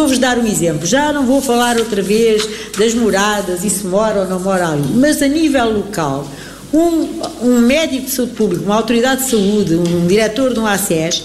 vou-vos dar um exemplo. Já não vou falar outra vez das moradas e se mora ou não mora ali, mas a nível local, um, um médico de saúde pública, uma autoridade de saúde, um diretor de um ACES,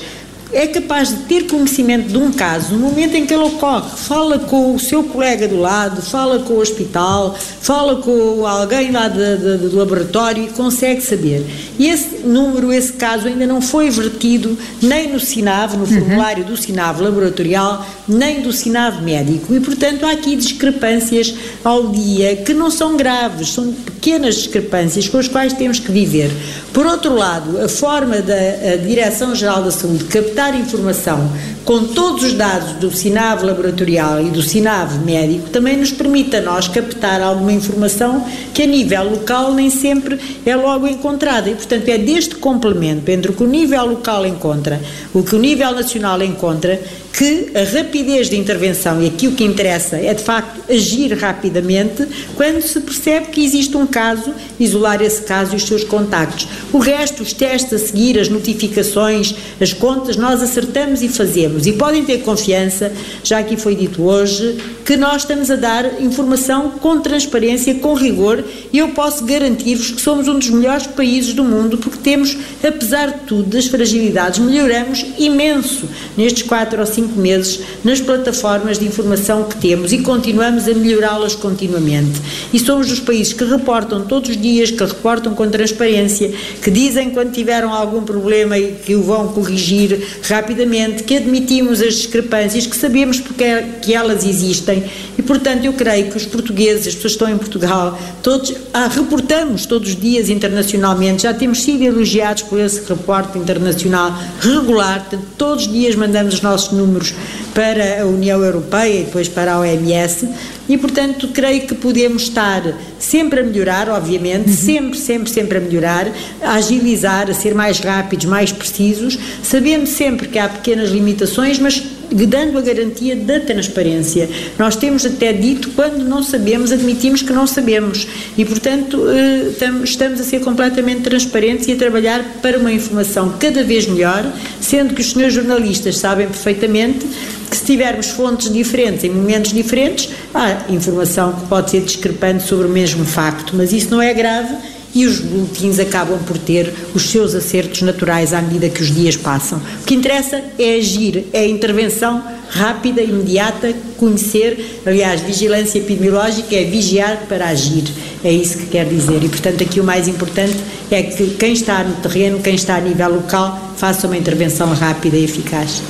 é capaz de ter conhecimento de um caso no momento em que ele ocorre. Fala com o seu colega do lado, fala com o hospital, fala com alguém lá de, de, do laboratório e consegue saber. E esse número, esse caso ainda não foi vertido nem no SINAV, no uhum. formulário do SINAV laboratorial, nem do SINAV médico. E, portanto, há aqui discrepâncias ao dia que não são graves, são pequenas discrepâncias com as quais temos que viver. Por outro lado, a forma da Direção-Geral da Saúde captar informação com todos os dados do SINAV laboratorial e do SINAV médico também nos permite a nós captar alguma informação que a nível local nem sempre é logo encontrada. E, portanto, é deste complemento entre o que o nível local encontra, o que o nível nacional encontra, que a rapidez de intervenção, e aqui o que interessa é de facto agir rapidamente, quando se percebe que existe um caso, isolar esse caso e os seus contactos. O resto, os testes a seguir, as notificações, as contas, nós acertamos e fazemos. E podem ter confiança, já aqui foi dito hoje, que nós estamos a dar informação com transparência, com rigor, e eu posso garantir-vos que somos um dos melhores países do mundo, porque temos, apesar de tudo, das fragilidades, melhoramos imenso nestes quatro ou cinco meses nas plataformas de informação que temos e continuamos a melhorá-las continuamente. E somos dos países que reportam todos os dias, que reportam com transparência, que dizem quando tiveram algum problema e que o vão corrigir rapidamente, que admitimos as discrepâncias, que sabemos porque é que elas existem e, portanto, eu creio que os portugueses, as pessoas que estão em Portugal, todos ah, reportamos todos os dias internacionalmente, já temos sido elogiados por esse reporte internacional regular, portanto, todos os dias mandamos os nossos números números para a União Europeia e depois para a OMS e, portanto, creio que podemos estar sempre a melhorar, obviamente, uhum. sempre, sempre, sempre a melhorar, a agilizar, a ser mais rápidos, mais precisos, sabendo sempre que há pequenas limitações, mas dando a garantia da transparência. Nós temos até dito, quando não sabemos, admitimos que não sabemos e, portanto, eh, estamos a ser completamente transparentes e a trabalhar para uma informação cada vez melhor, sendo que os senhores jornalistas sabem perfeitamente que se tivermos fontes diferentes em momentos diferentes, há informação que pode ser discrepante sobre o mesmo facto, mas isso não é grave e os boletins acabam por ter os seus acertos naturais à medida que os dias passam. O que interessa é agir, é a intervenção rápida, imediata, conhecer, aliás, vigilância epidemiológica é vigiar para agir, é isso que quer dizer. E, portanto, aqui o mais importante é que quem está no terreno, quem está a nível local, faça uma intervenção rápida e eficaz.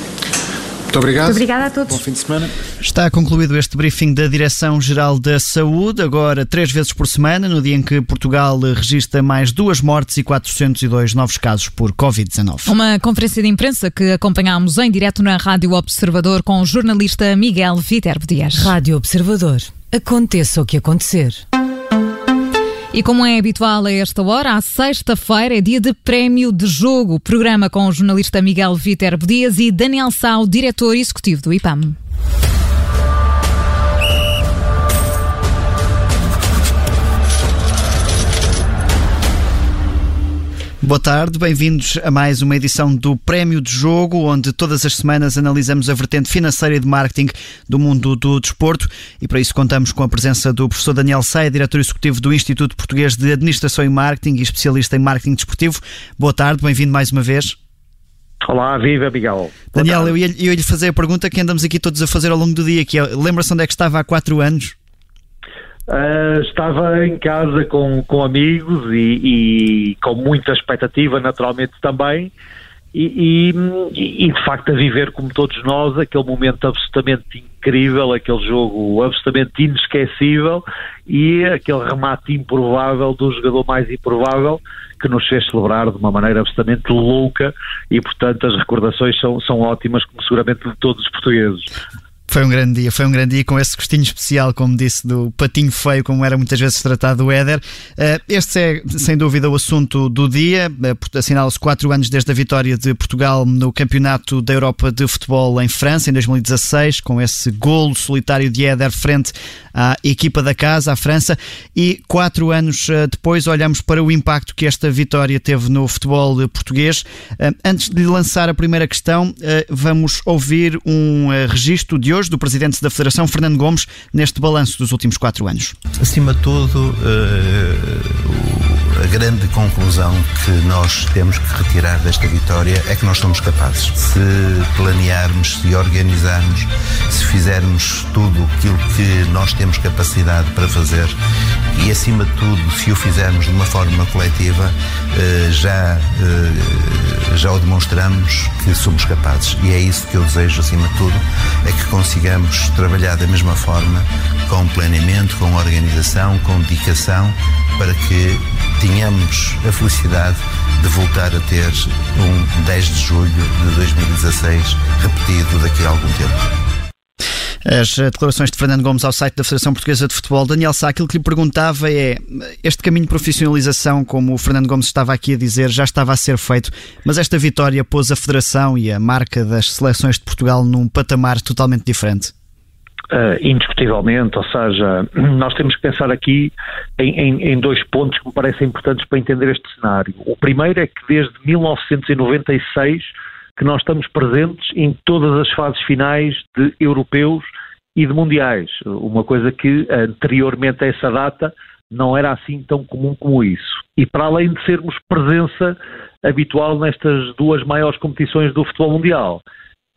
Muito obrigado. Muito obrigada a todos. Bom fim de semana. Está concluído este briefing da Direção-Geral da Saúde, agora três vezes por semana, no dia em que Portugal registra mais duas mortes e 402 novos casos por Covid-19. Uma conferência de imprensa que acompanhámos em direto na Rádio Observador com o jornalista Miguel Viterbo Dias. Rádio Observador. Aconteça o que acontecer. E como é habitual a esta hora, à sexta-feira é dia de prémio de jogo. Programa com o jornalista Miguel Viterbo Dias e Daniel Sá, diretor executivo do IPAM. Boa tarde, bem-vindos a mais uma edição do Prémio de Jogo, onde todas as semanas analisamos a vertente financeira e de marketing do mundo do desporto e para isso contamos com a presença do professor Daniel Saia, diretor executivo do Instituto Português de Administração e Marketing e especialista em marketing desportivo. Boa tarde, bem-vindo mais uma vez. Olá, viva Miguel. Daniel, eu ia, eu ia lhe fazer a pergunta que andamos aqui todos a fazer ao longo do dia, que é, lembra-se onde é que estava há quatro anos? Uh, estava em casa com, com amigos e, e, com muita expectativa, naturalmente também, e, e, e, de facto a viver como todos nós aquele momento absolutamente incrível, aquele jogo absolutamente inesquecível e aquele remate improvável do jogador mais improvável que nos fez celebrar de uma maneira absolutamente louca e portanto as recordações são, são ótimas como seguramente de todos os portugueses. Foi um grande dia, foi um grande dia com esse gostinho especial, como disse, do patinho feio, como era muitas vezes tratado o Éder. Eh, este é, sem dúvida, o assunto do dia. Eh, assinala-se quatro anos desde a vitória de Portugal no Campeonato da Europa de Futebol em França, em 2016, com esse golo solitário de Éder frente à equipa da casa, à França. E quatro anos eh, depois, olhamos para o impacto que esta vitória teve no futebol português. Antes de lançar a primeira questão, vamos ouvir um registro de hoje hoje do presidente da Federação, Fernando Gomes, neste balanço dos últimos quatro anos. Acima de tudo, uh, a grande conclusão que nós temos que retirar desta vitória é que nós somos capazes. Se planearmos, se organizarmos, se fizermos tudo aquilo que nós temos capacidade para fazer e, acima de tudo, se o fizermos de uma forma coletiva, eh, já, eh, já o demonstramos que somos capazes. E é isso que eu desejo, acima de tudo, é que consigamos trabalhar da mesma forma, com planeamento, com organização, com dedicação, para que tenhamos a felicidade de voltar a ter um 10 de julho de 2016 repetido daqui a algum tempo. As declarações de Fernando Gomes ao site da Federação Portuguesa de Futebol. Daniel Sá, aquilo que lhe perguntava é: este caminho de profissionalização, como o Fernando Gomes estava aqui a dizer, já estava a ser feito, mas esta vitória pôs a Federação e a marca das seleções de Portugal num patamar totalmente diferente? Uh, indiscutivelmente, ou seja, nós temos que pensar aqui em, em, em, dois pontos que me parecem importantes para entender este cenário. O primeiro é que desde 1996 que nós estamos presentes em todas as fases finais de europeus e de mundiais, uma coisa que anteriormente a essa data não era assim tão comum como isso. E para além de sermos presença habitual nestas duas maiores competições do futebol mundial,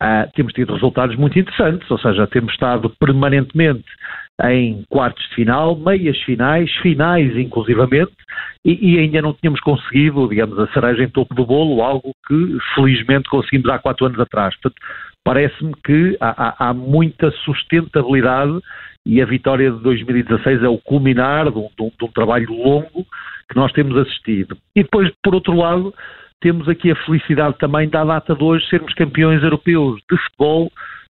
Uh, temos tido resultados muito interessantes, ou seja, temos estado permanentemente em quartos de final, meias finais, finais inclusivamente, e, e, ainda não tínhamos conseguido, digamos, a cereja em topo do bolo, algo que felizmente conseguimos há quatro anos atrás. Portanto, parece-me que há, há, muita sustentabilidade e a vitória de 2016 é o culminar de um, de um, de um trabalho longo que nós temos assistido. E depois, por outro lado, temos aqui a felicidade também da data de hoje sermos campeões europeus de futebol,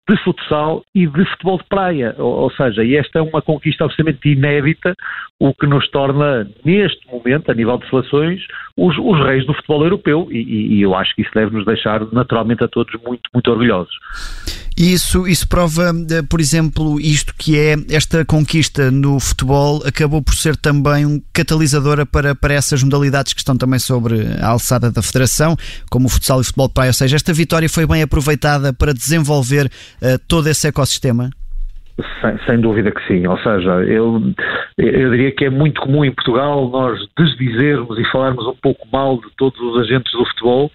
de futsal e de futebol de praia. Ou, ou, seja, e esta é uma conquista absolutamente inédita, o que nos torna, neste momento, a nível de seleções, os, os reis do futebol europeu. E, e, eu acho que isso deve nos deixar, naturalmente, a todos muito, muito orgulhosos. E isso, isso prova, eh, por exemplo, isto que é esta conquista no futebol acabou por ser também um catalisadora para, para essas modalidades que estão também sobre a alçada da Federação, como o futsal e o futebol de praia. Ou seja, esta vitória foi bem aproveitada para desenvolver uh, todo esse ecossistema? Sem, sem, dúvida que sim. Ou seja, eu, eu diria que é muito comum em Portugal nós desdizermos e falarmos um pouco mal de todos os agentes do futebol,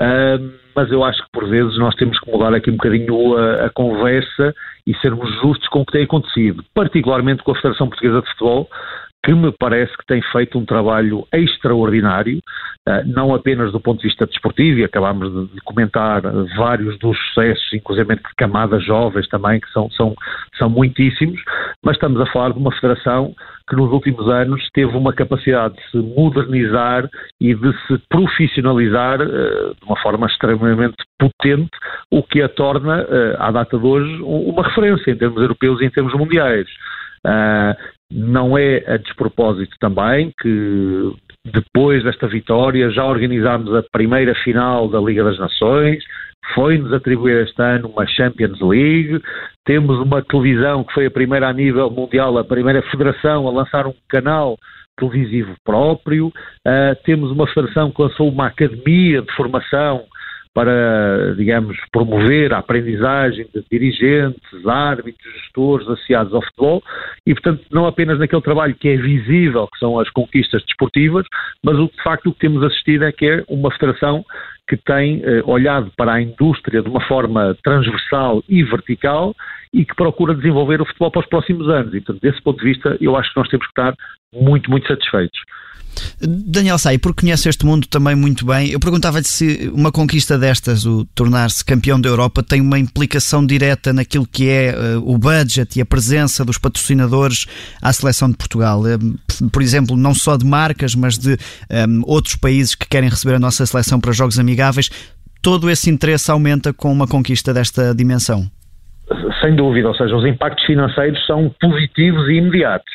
uh, mas eu acho que por vezes nós temos que mudar aqui um bocadinho a, a, conversa e sermos justos com o que tem acontecido, particularmente com a Federação Portuguesa de Futebol, que me parece que tem feito um trabalho extraordinário, eh, não apenas do ponto de vista desportivo, e acabámos de comentar vários dos sucessos, inclusive de camadas jovens também, que são, são, são muitíssimos, mas estamos a falar de uma federação que nos últimos anos teve uma capacidade de se modernizar e de se profissionalizar uh, de uma forma extremamente potente, o que a torna, uh, à data de hoje, uma referência em termos europeus e em termos mundiais. Uh, não é a despropósito também que depois desta vitória já organizámos a primeira final da Liga das Nações, foi-nos atribuir este ano uma Champions League, temos uma televisão que foi a primeira a nível mundial, a primeira federação a lançar um canal televisivo próprio, uh, temos uma federação que lançou uma academia de formação para, digamos, promover a aprendizagem de dirigentes, árbitros, gestores associados ao futebol e, portanto, não apenas naquele trabalho que é visível, que são as conquistas desportivas, mas o de facto o que temos assistido é que é uma federação que tem eh, olhado para a indústria de uma forma transversal e vertical e que procura desenvolver o futebol para os próximos anos. E, portanto, desse ponto de vista, eu acho que nós temos que estar muito, muito satisfeitos. Daniel Sai, porque conhece este mundo também muito bem, eu perguntava-lhe se uma conquista destas, o tornar-se campeão da Europa, tem uma implicação direta naquilo que é uh, o budget e a presença dos patrocinadores à seleção de Portugal. Uh, por exemplo, não só de marcas, mas de um, ehm, outros países que querem receber a nossa seleção para jogos amigáveis. Todo esse interesse aumenta com uma conquista desta dimensão? Sem dúvida, ou seja, os impactos financeiros são positivos e imediatos.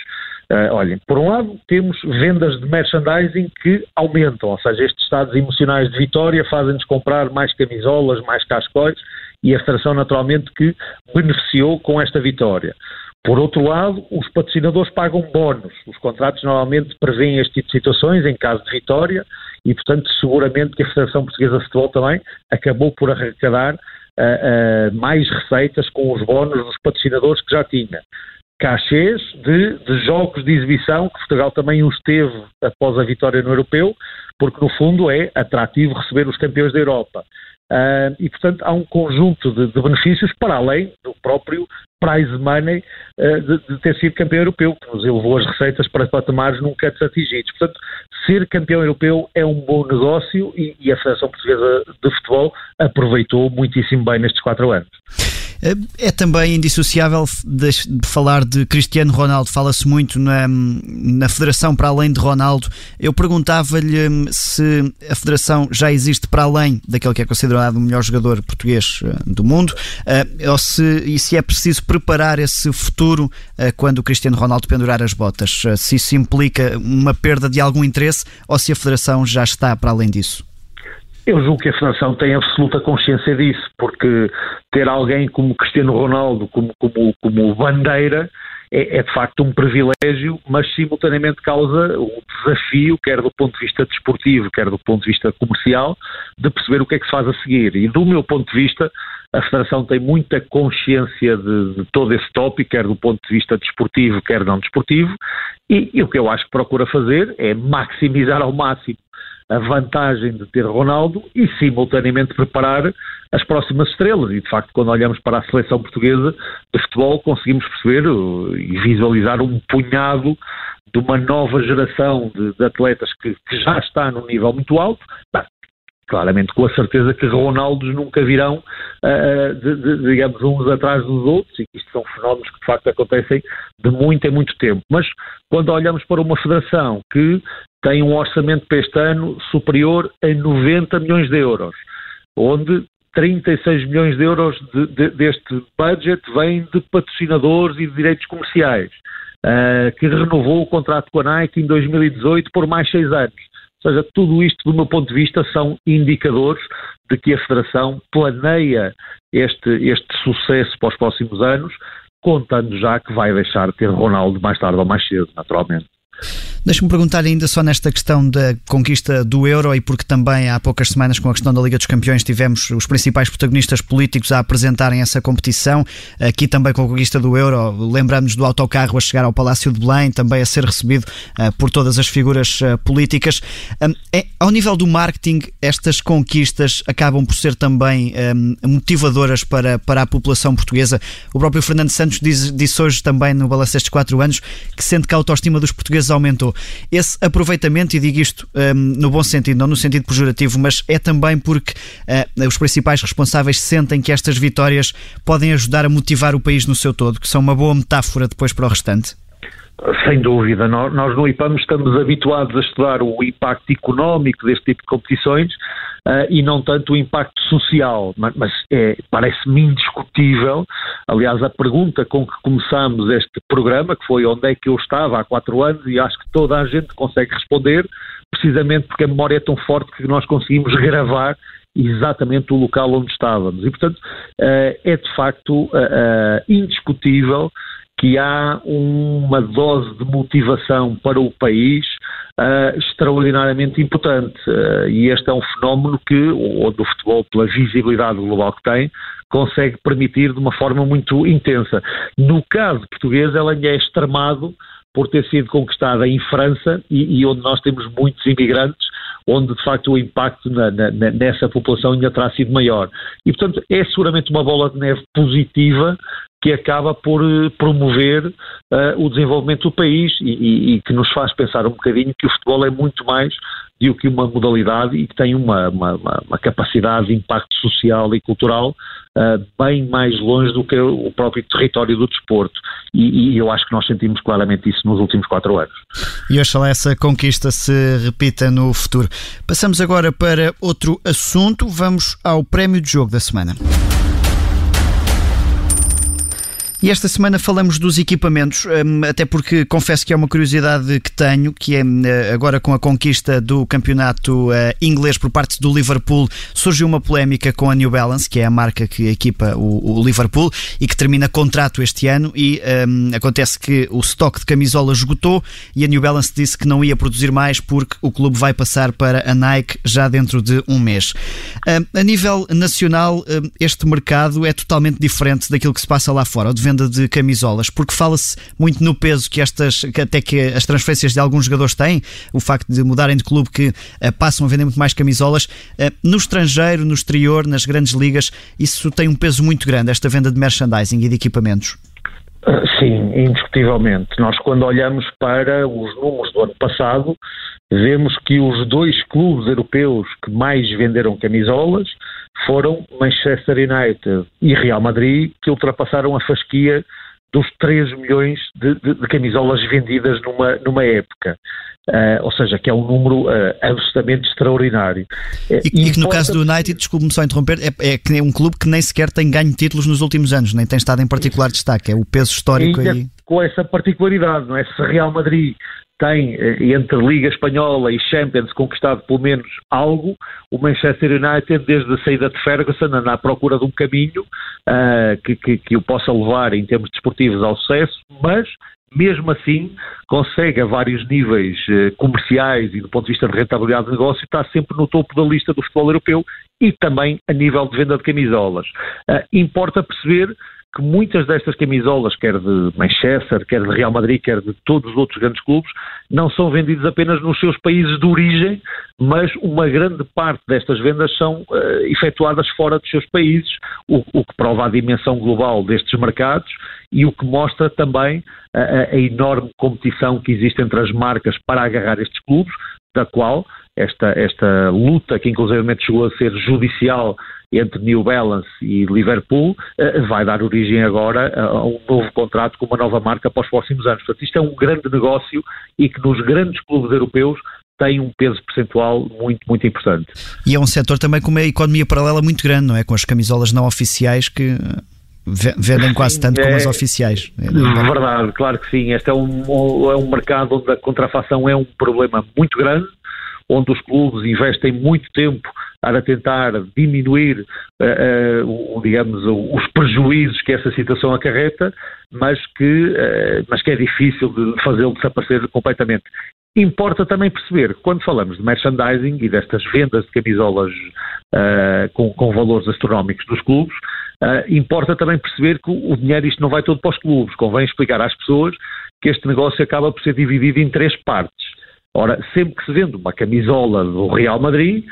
Uh, olhem, por um lado temos vendas de merchandising que aumentam, ou seja, estes estados emocionais de vitória fazem-nos comprar mais camisolas, mais cascóis e a Federação naturalmente que beneficiou com esta vitória. Por outro lado, os patrocinadores pagam bónus. Os contratos normalmente prevêem este tipo de situações em caso de vitória e, portanto, seguramente que a Federação Portuguesa de Futebol também acabou por arrecadar uh, mais receitas com os bónus dos patrocinadores que já tinha. Cachês de, de, jogos de exibição, que Portugal também os teve após a vitória no Europeu, porque no fundo é atrativo receber os campeões da Europa. Uh, e, portanto, há um conjunto de, de, benefícios para além do próprio prize money uh, de, de, ter sido campeão europeu, que nos elevou as receitas para patamares nunca antes atingidos. Portanto, ser campeão europeu é um bom negócio e, e a Federação Portuguesa de Futebol aproveitou muitíssimo bem nestes quatro anos. É também indissociável de, falar de Cristiano Ronaldo. Fala-se muito na, na Federação para além de Ronaldo. Eu perguntava-lhe hum, se a Federação já existe para além daquele que é considerado o melhor jogador português eh, do mundo, eh, ou se, e se é preciso preparar esse futuro eh, quando o Cristiano Ronaldo pendurar as botas. Se isso implica uma perda de algum interesse ou se a Federação já está para além disso. Eu julgo que a Federação tem absoluta consciência disso, porque ter alguém como Cristiano Ronaldo como, como, como bandeira é, é, de facto um privilégio, mas simultaneamente causa um desafio, quer do ponto de vista desportivo, quer do ponto de vista comercial, de perceber o que é que se faz a seguir. E do meu ponto de vista, a Federação tem muita consciência de, de todo esse tópico, quer do ponto de vista desportivo, quer não desportivo, e, e o que eu acho que procura fazer é maximizar ao máximo a vantagem de ter Ronaldo e, simultaneamente, preparar as próximas estrelas. E, de facto, quando olhamos para a seleção portuguesa de futebol, conseguimos perceber uh, e visualizar um punhado de uma nova geração de, de atletas que, que, já está num nível muito alto. Claramente com a certeza que Ronaldos nunca virão, uh, de, de, digamos, uns atrás dos outros, e que isto são fenómenos que de facto acontecem de muito em muito tempo. Mas quando olhamos para uma federação que tem um orçamento para este ano superior a 90 milhões de euros, onde 36 milhões de euros de, de, deste budget vêm de patrocinadores e de direitos comerciais, uh, que renovou o contrato com a Nike em 2018 por mais seis anos. Ou seja, tudo isto, do meu ponto de vista, são indicadores de que a Federação planeia este, este sucesso para os próximos anos, contando já que vai deixar de ter Ronaldo mais tarde ou mais cedo, naturalmente. Deixa-me perguntar ainda só nesta questão da conquista do euro e porque também há poucas semanas com a questão da Liga dos Campeões tivemos os principais protagonistas políticos a apresentarem essa competição, aqui também com a conquista do euro, lembramos do autocarro a chegar ao Palácio de Belém, também a ser recebido uh, por todas as figuras uh, políticas. É, ao nível do marketing, estas conquistas acabam por ser também motivadoras para, para a população portuguesa. O próprio Fernando Santos diz, disse hoje também no balanço destes quatro anos que sente que a autoestima dos portugueses aumentou. Esse aproveitamento, e digo isto um, no bom sentido, não no sentido pejorativo, mas é também porque uh, os principais responsáveis sentem que estas vitórias podem ajudar a motivar o país no seu todo, que são uma boa metáfora depois para o restante? Sem dúvida, nós, no IPAM estamos habituados a estudar o impacto económico deste tipo de competições uh, e não tanto o impacto social, mas, mas é, parece-me indiscutível. Aliás, a pergunta com que começamos este programa, que foi onde é que eu estava há quatro anos, e acho que toda a gente consegue responder, precisamente porque a memória é tão forte que nós conseguimos gravar exatamente o local onde estávamos. E, portanto, uh, é de facto uh, indiscutível que há uma dose de motivação para o país uh, extraordinariamente importante. Uh, e este é um fenómeno que, onde o futebol, pela visibilidade global que tem, consegue permitir de uma forma muito intensa. No caso português, ela é extremado por ter sido conquistada em França e, e, onde nós temos muitos imigrantes, onde de facto o impacto na, na, nessa população ainda terá sido maior. E portanto é seguramente uma bola de neve positiva que acaba por eh, promover uh, o desenvolvimento do país e, e, e, que nos faz pensar um bocadinho que o futebol é muito mais do que uma modalidade e que tem uma, uma, uma capacidade de impacto social e cultural uh, bem mais longe do que o próprio território do desporto. E, e, eu acho que nós sentimos claramente isso nos últimos quatro anos. E oxalá essa conquista se repita no futuro. Passamos agora para outro assunto. Vamos ao prémio de jogo da semana. E esta semana falamos dos equipamentos, hum, até porque confesso que é uma curiosidade que tenho, que é hum, agora com a conquista do campeonato eh, inglês por parte do Liverpool, surgiu uma polémica com a New Balance, que é a marca que equipa o, Liverpool e que termina contrato este ano e um, acontece que o estoque de camisolas esgotou e a New Balance disse que não ia produzir mais porque o clube vai passar para a Nike já dentro de um mês. Um, a nível nacional, um, este mercado é totalmente diferente daquilo que se passa lá fora, venda de camisolas, porque fala-se muito no peso que estas, que até que as transferências de alguns jogadores têm, o facto de mudarem de clube que uh, passam a vender muito mais camisolas. Uh, no estrangeiro, no exterior, nas grandes ligas, isso tem um peso muito grande, esta venda de merchandising e de equipamentos. Ah, sim, indiscutivelmente. Nós, quando olhamos para os números do ano passado, vemos que os dois clubes europeus que mais venderam camisolas foram Manchester United e Real Madrid, que ultrapassaram a fasquia dos 3 milhões de, de, de camisolas vendidas numa, numa época. Uh, ou seja, que é um número uh, absolutamente extraordinário. E, e, e que no caso do United, desculpe-me só interromper, é, é, é um clube que nem sequer tem ganho títulos nos últimos anos, nem tem estado em particular destaque, é o peso histórico aí. Com essa particularidade, não é? Se Real Madrid tem, eh, entre Liga Espanhola e Champions, conquistado pelo menos algo, o Manchester United, desde a saída de Ferguson, anda à procura de um caminho uh, que, que, que o possa levar, em termos desportivos, ao sucesso, mas mesmo assim, consegue a vários níveis uh, comerciais e do ponto de vista de rentabilidade de negócio, está sempre no topo da lista do futebol europeu e também a nível de venda de camisolas. Uh, importa perceber que muitas destas camisolas, quer de Manchester, quer de Real Madrid, quer de todos os outros grandes clubes, não são vendidas apenas nos seus países de origem, mas uma grande parte destas vendas são uh, efetuadas fora dos seus países, o, o, que prova a dimensão global destes mercados e o que mostra também a, a enorme competição que existe entre as marcas para agarrar estes clubes, da qual esta, esta luta, que inclusive chegou a ser judicial entre New Balance e Liverpool, eh, vai dar origem agora a um novo contrato com uma nova marca para os próximos anos. Portanto, isto é um grande negócio e que nos grandes clubes europeus tem um peso percentual muito, muito importante. E é um setor também com uma economia paralela muito grande, não é? Com as camisolas não oficiais que vendem quase tanto é, como as oficiais. É verdade, claro que sim. Este é um, é um mercado onde a contrafação é um problema muito grande, onde os clubes investem muito tempo para tentar diminuir, uh, uh, digamos, os prejuízos que essa situação acarreta, mas que, uh, mas que é difícil de fazê-lo desaparecer completamente. Importa também perceber que quando falamos de merchandising e destas vendas de camisolas com, com, valores astronómicos dos clubes, importa também perceber que o dinheiro isto não vai todo para os clubes. Convém explicar às pessoas que este negócio acaba por ser dividido em três partes. Ora, sempre que se vende uma camisola do Real Madrid,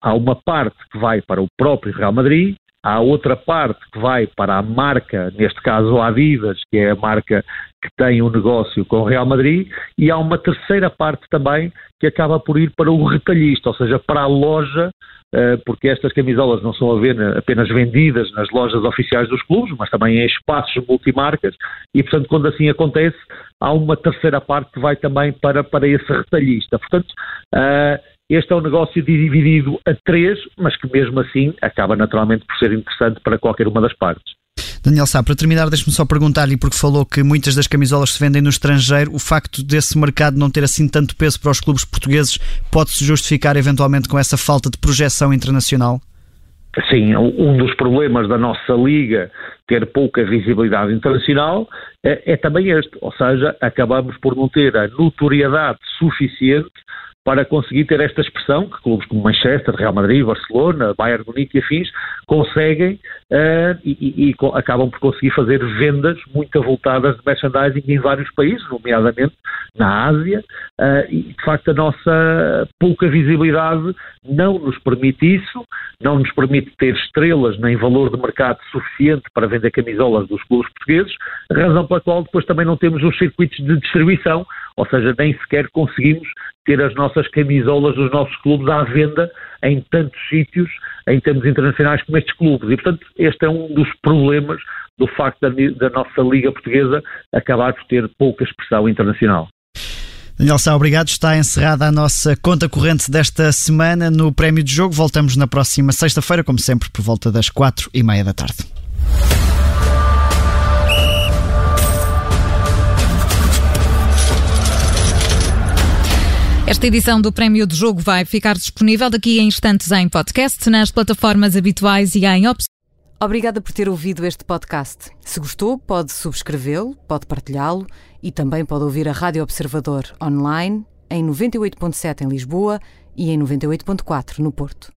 há uma parte que vai para o próprio Real Madrid, há outra parte que vai para a marca, neste caso a Adidas, que é a marca que tem um negócio com o Real Madrid, e há uma terceira parte também que acaba por ir para o retalhista, ou seja, para a loja eh, porque estas camisolas não são apenas vendidas nas lojas oficiais dos clubes, mas também em espaços multimarcas, e portanto, quando assim acontece, há uma terceira parte que vai também para, para esse retalhista. Portanto, uh, este é um negócio dividido a três, mas que mesmo assim acaba naturalmente por ser interessante para qualquer uma das partes. Daniel Sá, para terminar, deixe-me só perguntar-lhe, porque falou que muitas das camisolas se vendem no estrangeiro, o facto desse mercado não ter assim tanto peso para os clubes portugueses pode-se justificar eventualmente com essa falta de projeção internacional? Sim, um dos problemas da nossa liga ter pouca visibilidade internacional é, é também este, ou seja, acabamos por não ter a notoriedade suficiente para conseguir ter esta expressão que clubes como Manchester, Real Madrid, Barcelona, Bayern Munique e afins conseguem uh, e, e, e, acabam por conseguir fazer vendas muito avultadas de merchandising em vários países, nomeadamente na Ásia, uh, e de facto a nossa pouca visibilidade não nos permite isso, não nos permite ter estrelas nem valor de mercado suficiente para vender camisolas dos clubes portugueses, razão pela qual depois também não temos os circuitos de distribuição, ou seja, nem sequer conseguimos ter as nossas camisolas dos nossos clubes à venda em tantos sítios, em termos internacionais, como estes clubes. E, portanto, este é um dos problemas do facto da, da nossa Liga Portuguesa acabar por ter pouca expressão internacional. Daniel Sá, obrigado. Está encerrada a nossa conta corrente desta semana no Prémio de Jogo. Voltamos na próxima sexta-feira, como sempre, por volta das quatro e meia da tarde. Esta edição do Prémio de Jogo vai ficar disponível daqui a instantes em podcast, nas plataformas habituais e em opções. Obrigada por ter ouvido este podcast. Se gostou, pode subscrevê-lo, pode partilhá-lo e também pode ouvir a Rádio Observador online em 98.7 em Lisboa e em 98.4 no Porto.